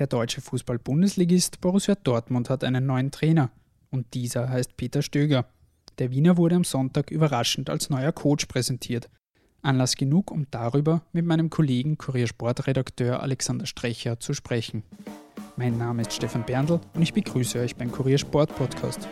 Der deutsche Fußball-Bundesligist Borussia Dortmund hat einen neuen Trainer und dieser heißt Peter Stöger. Der Wiener wurde am Sonntag überraschend als neuer Coach präsentiert. Anlass genug, um darüber mit meinem Kollegen Kuriersportredakteur Alexander Strecher zu sprechen. Mein Name ist Stefan Berndl und ich begrüße euch beim Kuriersport Podcast.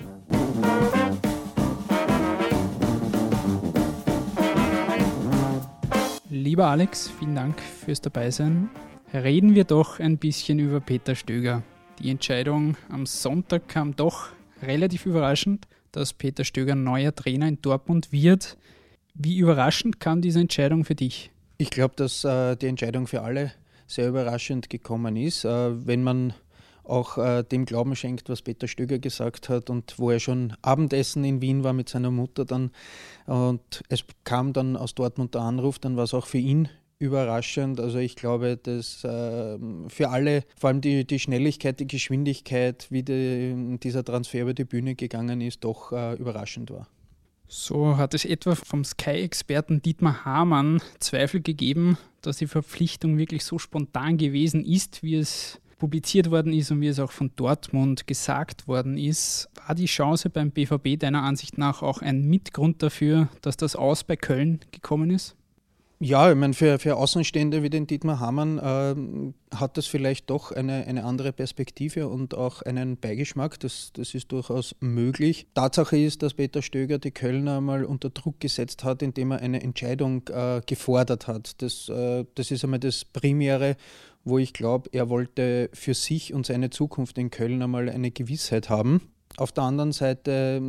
Lieber Alex, vielen Dank fürs Dabeisein. Reden wir doch ein bisschen über Peter Stöger. Die Entscheidung am Sonntag kam doch relativ überraschend, dass Peter Stöger neuer Trainer in Dortmund wird. Wie überraschend kam diese Entscheidung für dich? Ich glaube, dass äh, die Entscheidung für alle sehr überraschend gekommen ist. Äh, wenn man auch äh, dem Glauben schenkt, was Peter Stöger gesagt hat und wo er schon Abendessen in Wien war mit seiner Mutter dann und es kam dann aus Dortmund der Anruf, dann war es auch für ihn überraschend. Also ich glaube, dass äh, für alle, vor allem die, die Schnelligkeit, die Geschwindigkeit, wie die, dieser Transfer über die Bühne gegangen ist, doch äh, überraschend war. So hat es etwa vom Sky-Experten Dietmar Hamann Zweifel gegeben, dass die Verpflichtung wirklich so spontan gewesen ist, wie es publiziert worden ist und wie es auch von Dortmund gesagt worden ist. War die Chance beim BVB deiner Ansicht nach auch ein Mitgrund dafür, dass das Aus bei Köln gekommen ist? Ja, ich meine, für, für Außenstehende wie den Dietmar Hamann äh, hat das vielleicht doch eine, eine andere Perspektive und auch einen Beigeschmack. Das, das ist durchaus möglich. Tatsache ist, dass Peter Stöger die Kölner mal unter Druck gesetzt hat, indem er eine Entscheidung äh, gefordert hat. Das, äh, das ist einmal das Primäre, wo ich glaube, er wollte für sich und seine Zukunft in Köln einmal eine Gewissheit haben. Auf der anderen Seite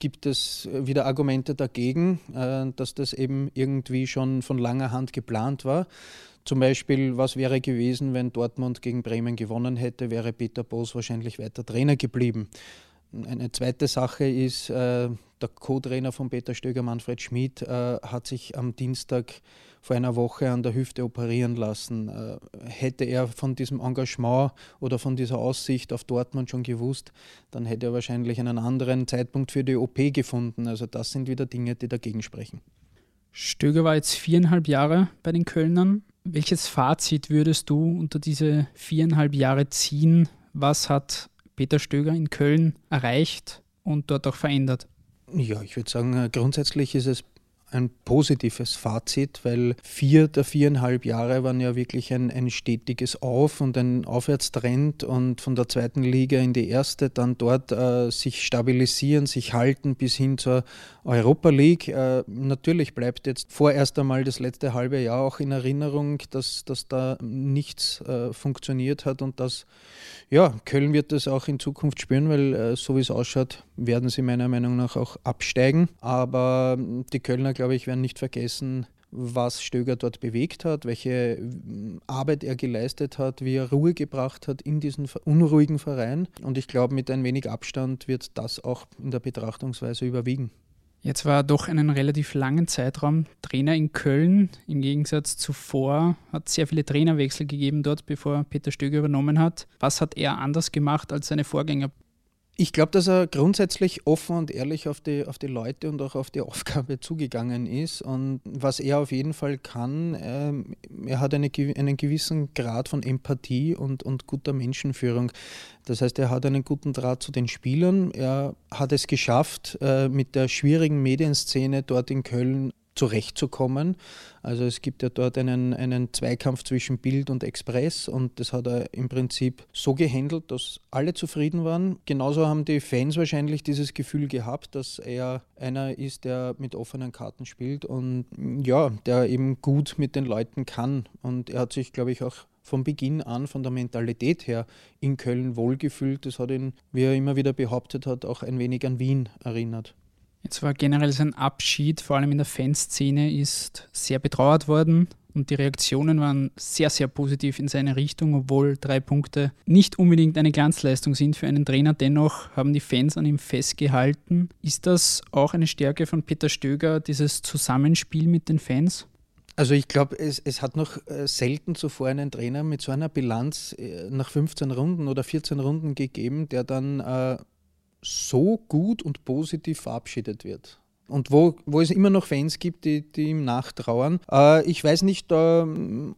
gibt es wieder Argumente dagegen, äh, dass das eben irgendwie schon von langer Hand geplant war. Zum Beispiel, was wäre gewesen, wenn Dortmund gegen Bremen gewonnen hätte, wäre Peter Boos wahrscheinlich weiter Trainer geblieben. Eine zweite Sache ist, äh, der Co-Trainer von Peter Stöger, Manfred Schmid, äh, hat sich am Dienstag vor einer Woche an der Hüfte operieren lassen. Äh, hätte er von diesem Engagement oder von dieser Aussicht auf Dortmund schon gewusst, dann hätte er wahrscheinlich einen anderen Zeitpunkt für die OP gefunden. Also das sind wieder Dinge, die dagegen sprechen. Stöger war jetzt viereinhalb Jahre bei den Kölnern. Welches Fazit würdest du unter diese viereinhalb Jahre ziehen? Was hat Peter Stöger in Köln erreicht und dort auch verändert? Ja, ich würde sagen, grundsätzlich ist es ein positives Fazit, weil vier der viereinhalb Jahre waren ja wirklich ein, ein stetiges Auf- und ein Aufwärtstrend und von der zweiten Liga in die erste dann dort äh, sich stabilisieren, sich halten bis hin zur Europa League. Äh, natürlich bleibt jetzt vorerst einmal das letzte halbe Jahr auch in Erinnerung, dass, dass da nichts äh, funktioniert hat und dass ja, Köln wird das auch in Zukunft spüren, weil äh, so wie es ausschaut, werden sie meiner Meinung nach auch absteigen. Aber die Kölner glaube ich, werden nicht vergessen, was Stöger dort bewegt hat, welche mm, Arbeit er geleistet hat, wie er Ruhe gebracht hat in diesen unruhigen Verein. Und ich glaube, mit ein wenig Abstand wird das auch in der Betrachtungsweise überwiegen. Jetzt war er doch einen relativ langen Zeitraum Trainer in Köln. Im Gegensatz zuvor hat es sehr viele Trainerwechsel gegeben dort, bevor Peter Stöger übernommen hat. Was hat er anders gemacht als seine Vorgänger? Ich glaube, dass er grundsätzlich offen und ehrlich auf die, auf die Leute und auch auf die Aufgabe zugegangen ist. Und was er auf jeden Fall kann, äh, er hat eine, einen gewissen Grad von Empathie und, und guter Menschenführung. Das heißt, er hat einen guten Draht zu den Spielern. Er hat es geschafft, äh, mit der schwierigen Medienszene dort in Köln zurechtzukommen. Also es gibt ja dort einen, einen Zweikampf zwischen Bild und Express und das hat er im Prinzip so gehandelt, dass alle zufrieden waren. Genauso haben die Fans wahrscheinlich dieses Gefühl gehabt, dass er einer ist, der mit offenen Karten spielt und ja, der eben gut mit den Leuten kann. Und er hat sich, glaube ich, auch von Beginn an von der Mentalität her in Köln wohlgefühlt. Das hat ihn, wie er immer wieder behauptet hat, auch ein wenig an Wien erinnert. Jetzt war generell sein Abschied, vor allem in der Fanszene, ist sehr betrauert worden und die Reaktionen waren sehr, sehr positiv in seine Richtung, obwohl drei Punkte nicht unbedingt eine Glanzleistung sind für einen Trainer. Dennoch haben die Fans an ihm festgehalten. Ist das auch eine Stärke von Peter Stöger, dieses Zusammenspiel mit den Fans? Also ich glaube, es, es hat noch äh, selten zuvor einen Trainer mit so einer Bilanz äh, nach 15 Runden oder 14 Runden gegeben, der dann äh, so gut und positiv verabschiedet wird. Und wo, wo es immer noch Fans gibt, die, die ihm nachtrauern. Äh, ich weiß nicht, äh,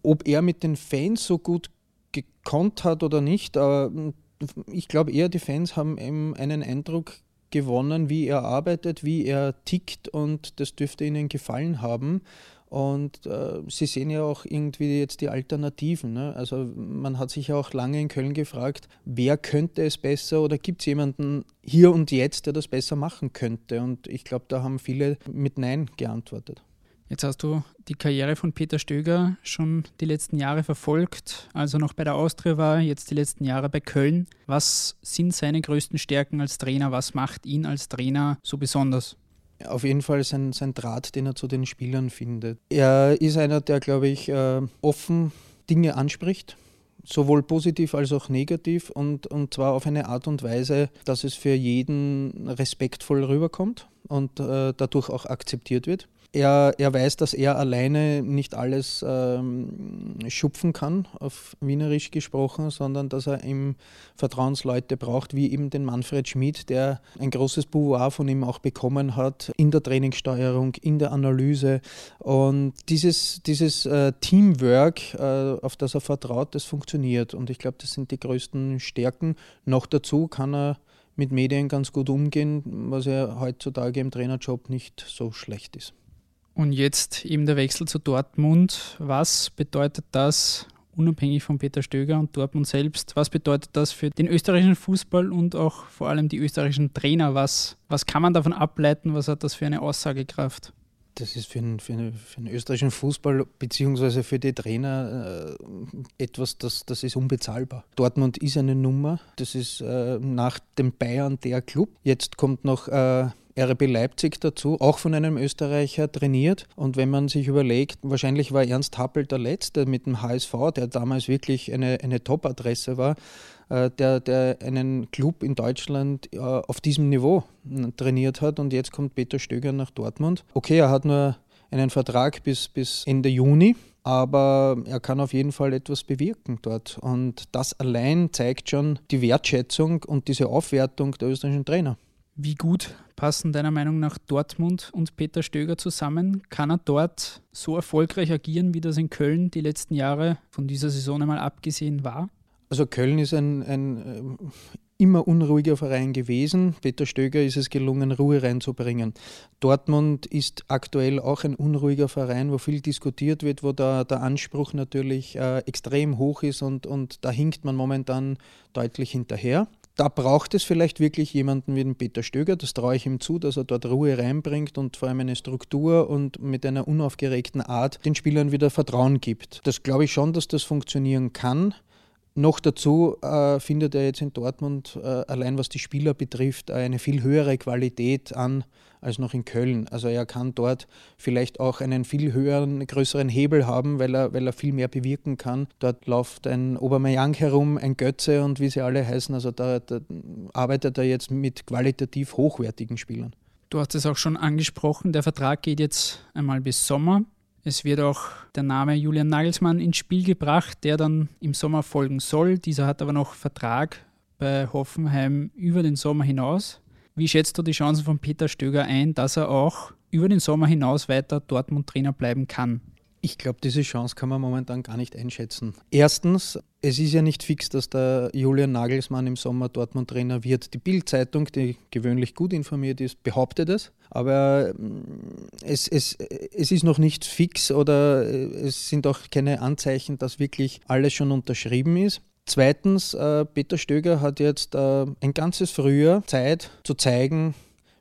ob er mit den Fans so gut gekonnt hat oder nicht, aber ich glaube eher, die Fans haben eben einen Eindruck gewonnen, wie er arbeitet, wie er tickt und das dürfte ihnen gefallen haben. Und äh, Sie sehen ja auch irgendwie jetzt die Alternativen. Ne? Also man hat sich ja auch lange in Köln gefragt, wer könnte es besser oder gibt es jemanden hier und jetzt, der das besser machen könnte? Und ich glaube, da haben viele mit Nein geantwortet. Jetzt hast du die Karriere von Peter Stöger schon die letzten Jahre verfolgt, also noch bei der Austria war, jetzt die letzten Jahre bei Köln. Was sind seine größten Stärken als Trainer? Was macht ihn als Trainer so besonders? Auf jeden Fall sein, sein Draht, den er zu den Spielern findet. Er ist einer, der, glaube ich, äh, offen Dinge anspricht, sowohl positiv als auch negativ und, und zwar auf eine Art und Weise, dass es für jeden respektvoll rüberkommt und äh, dadurch auch akzeptiert wird er, er weiß, dass er alleine nicht alles ähm, schupfen kann, auf Wienerisch gesprochen, sondern dass er ihm Vertrauensleute braucht, wie eben den Manfred Schmid, der ein großes Pouvoir von ihm auch bekommen hat in der Trainingssteuerung, in der Analyse. Und dieses, dieses äh, Teamwork, äh, auf das er vertraut, das funktioniert. Und ich glaube, das sind die größten Stärken. Noch dazu kann er mit Medien ganz gut umgehen, was ja heutzutage im Trainerjob nicht so schlecht ist. Und jetzt eben der Wechsel zu Dortmund. Was bedeutet das, unabhängig von Peter Stöger und Dortmund selbst, was bedeutet das für den österreichischen Fußball und auch vor allem die österreichischen Trainer? Was, was kann man davon ableiten? Was hat das für eine Aussagekraft? Das ist für den, für, den, für den, österreichischen Fußball bzw. für die Trainer äh, etwas, das, das ist unbezahlbar. Dortmund ist eine Nummer. Das ist äh, nach dem Bayern der Club. Jetzt kommt noch äh, RB Leipzig dazu, auch von einem Österreicher trainiert. Und wenn man sich überlegt, wahrscheinlich war Ernst Happel der Letzte mit dem HSV, der damals wirklich eine, eine Top-Adresse war, äh, der, der einen Club in Deutschland äh, auf diesem Niveau trainiert hat. Und jetzt kommt Peter Stöger nach Dortmund. Okay, er hat nur einen Vertrag bis, bis Ende Juni, aber er kann auf jeden Fall etwas bewirken dort. Und das allein zeigt schon die Wertschätzung und diese Aufwertung der österreichischen Trainer. Wie gut passen deiner Meinung nach Dortmund und Peter Stöger zusammen? Kann er dort so erfolgreich agieren, wie das in Köln die letzten Jahre von dieser Saison einmal abgesehen war? Also Köln ist ein, ein äh, immer unruhiger Verein gewesen. Peter Stöger ist es gelungen, Ruhe reinzubringen. Dortmund ist aktuell auch ein unruhiger Verein, wo viel diskutiert wird, wo der, der Anspruch natürlich äh, extrem hoch ist und, und da hinkt man momentan deutlich hinterher da braucht es vielleicht wirklich jemanden wie den Peter Stöger, das traue ich ihm zu, dass er dort Ruhe reinbringt und vor allem eine Struktur und mit einer unaufgeregten Art den Spielern wieder Vertrauen gibt. Das glaube ich schon, dass das funktionieren kann. Noch dazu äh, findet er jetzt in Dortmund äh, allein was die Spieler betrifft eine viel höhere Qualität an als noch in Köln. Also er kann dort vielleicht auch einen viel höheren, größeren Hebel haben, weil er, weil er viel mehr bewirken kann. Dort läuft ein Obermeyang herum, ein Götze und wie sie alle heißen. Also da, da arbeitet er jetzt mit qualitativ hochwertigen Spielern. Du hast es auch schon angesprochen, der Vertrag geht jetzt einmal bis Sommer. Es wird auch der Name Julian Nagelsmann ins Spiel gebracht, der dann im Sommer folgen soll. Dieser hat aber noch Vertrag bei Hoffenheim über den Sommer hinaus. Wie schätzt du die Chancen von Peter Stöger ein, dass er auch über den Sommer hinaus weiter Dortmund-Trainer bleiben kann? Ich glaube, diese Chance kann man momentan gar nicht einschätzen. Erstens, es ist ja nicht fix, dass der Julian Nagelsmann im Sommer Dortmund-Trainer wird. Die Bild-Zeitung, die gewöhnlich gut informiert ist, behauptet es. Aber mm, es, es, es ist noch nicht fix oder es sind auch keine Anzeichen, dass wirklich alles schon unterschrieben ist. Zweitens, äh, Peter Stöger hat jetzt äh, ein ganzes Frühjahr Zeit zu zeigen,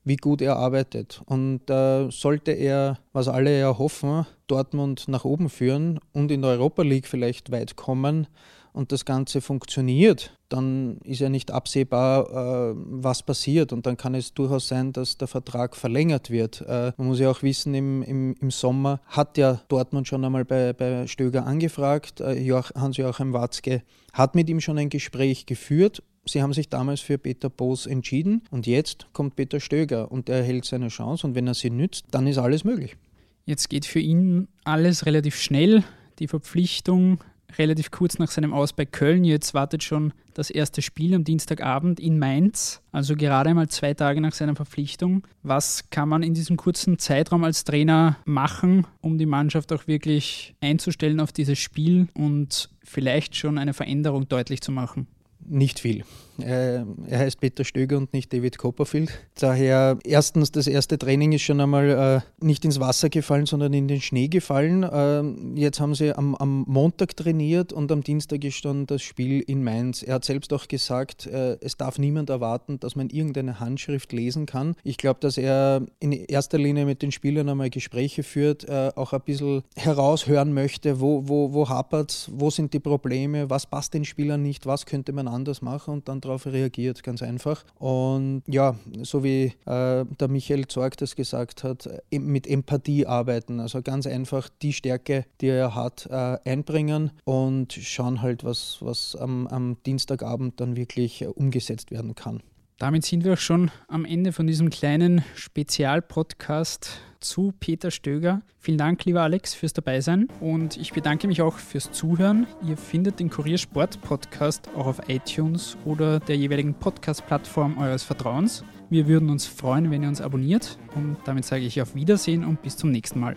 wie gut er arbeitet. Und äh, sollte er, was alle ja hoffen, Dortmund nach oben führen und in der Europa League vielleicht weit kommen, und das Ganze funktioniert, dann ist ja nicht absehbar, äh, was passiert. Und dann kann es durchaus sein, dass der Vertrag verlängert wird. Äh, man muss ja auch wissen, im, im, im Sommer hat ja Dortmund schon einmal bei, bei Stöger angefragt. Äh, Hans-Joachim Watzke hat mit ihm schon ein Gespräch geführt. Sie haben sich damals für Peter Boos entschieden und jetzt kommt Peter Stöger und er erhält seine Chance und wenn er sie nützt, dann ist alles möglich. Jetzt geht für ihn alles relativ schnell. Die Verpflichtung relativ kurz nach seinem Aus bei Köln. Jetzt wartet schon das erste Spiel am Dienstagabend in Mainz, also gerade einmal zwei Tage nach seiner Verpflichtung. Was kann man in diesem kurzen Zeitraum als Trainer machen, um die Mannschaft auch wirklich einzustellen auf dieses Spiel und vielleicht schon eine Veränderung deutlich zu machen? Nicht viel. Er heißt Peter Stöger und nicht David Copperfield. Daher erstens, das erste Training ist schon einmal äh, nicht ins Wasser gefallen, sondern in den Schnee gefallen. Äh, jetzt haben sie am, am, Montag trainiert und am Dienstag ist dann das Spiel in Mainz. Er hat selbst auch gesagt, äh, es darf niemand erwarten, dass man irgendeine Handschrift lesen kann. Ich glaube, dass er in erster Linie mit den Spielern einmal Gespräche führt, äh, auch ein bisschen heraushören möchte, wo, wo, wo hapert es, wo sind die Probleme, was passt den Spielern nicht, was könnte man anders machen und dann darauf reagiert, ganz einfach. Und ja, so wie äh, der Michael Zorg das gesagt hat, äh, mit Empathie arbeiten. Also ganz einfach die Stärke, die er hat, äh, einbringen und schauen halt, was, was am, am Dienstagabend dann wirklich äh, umgesetzt werden kann. Damit sind wir auch schon am Ende von diesem kleinen Spezialpodcast zu Peter Stöger. Vielen Dank, lieber Alex, fürs Dabeisein und ich bedanke mich auch fürs Zuhören. Ihr findet den Kuriersport Podcast auch auf iTunes oder der jeweiligen Podcast-Plattform eures Vertrauens. Wir würden uns freuen, wenn ihr uns abonniert und damit sage ich auf Wiedersehen und bis zum nächsten Mal.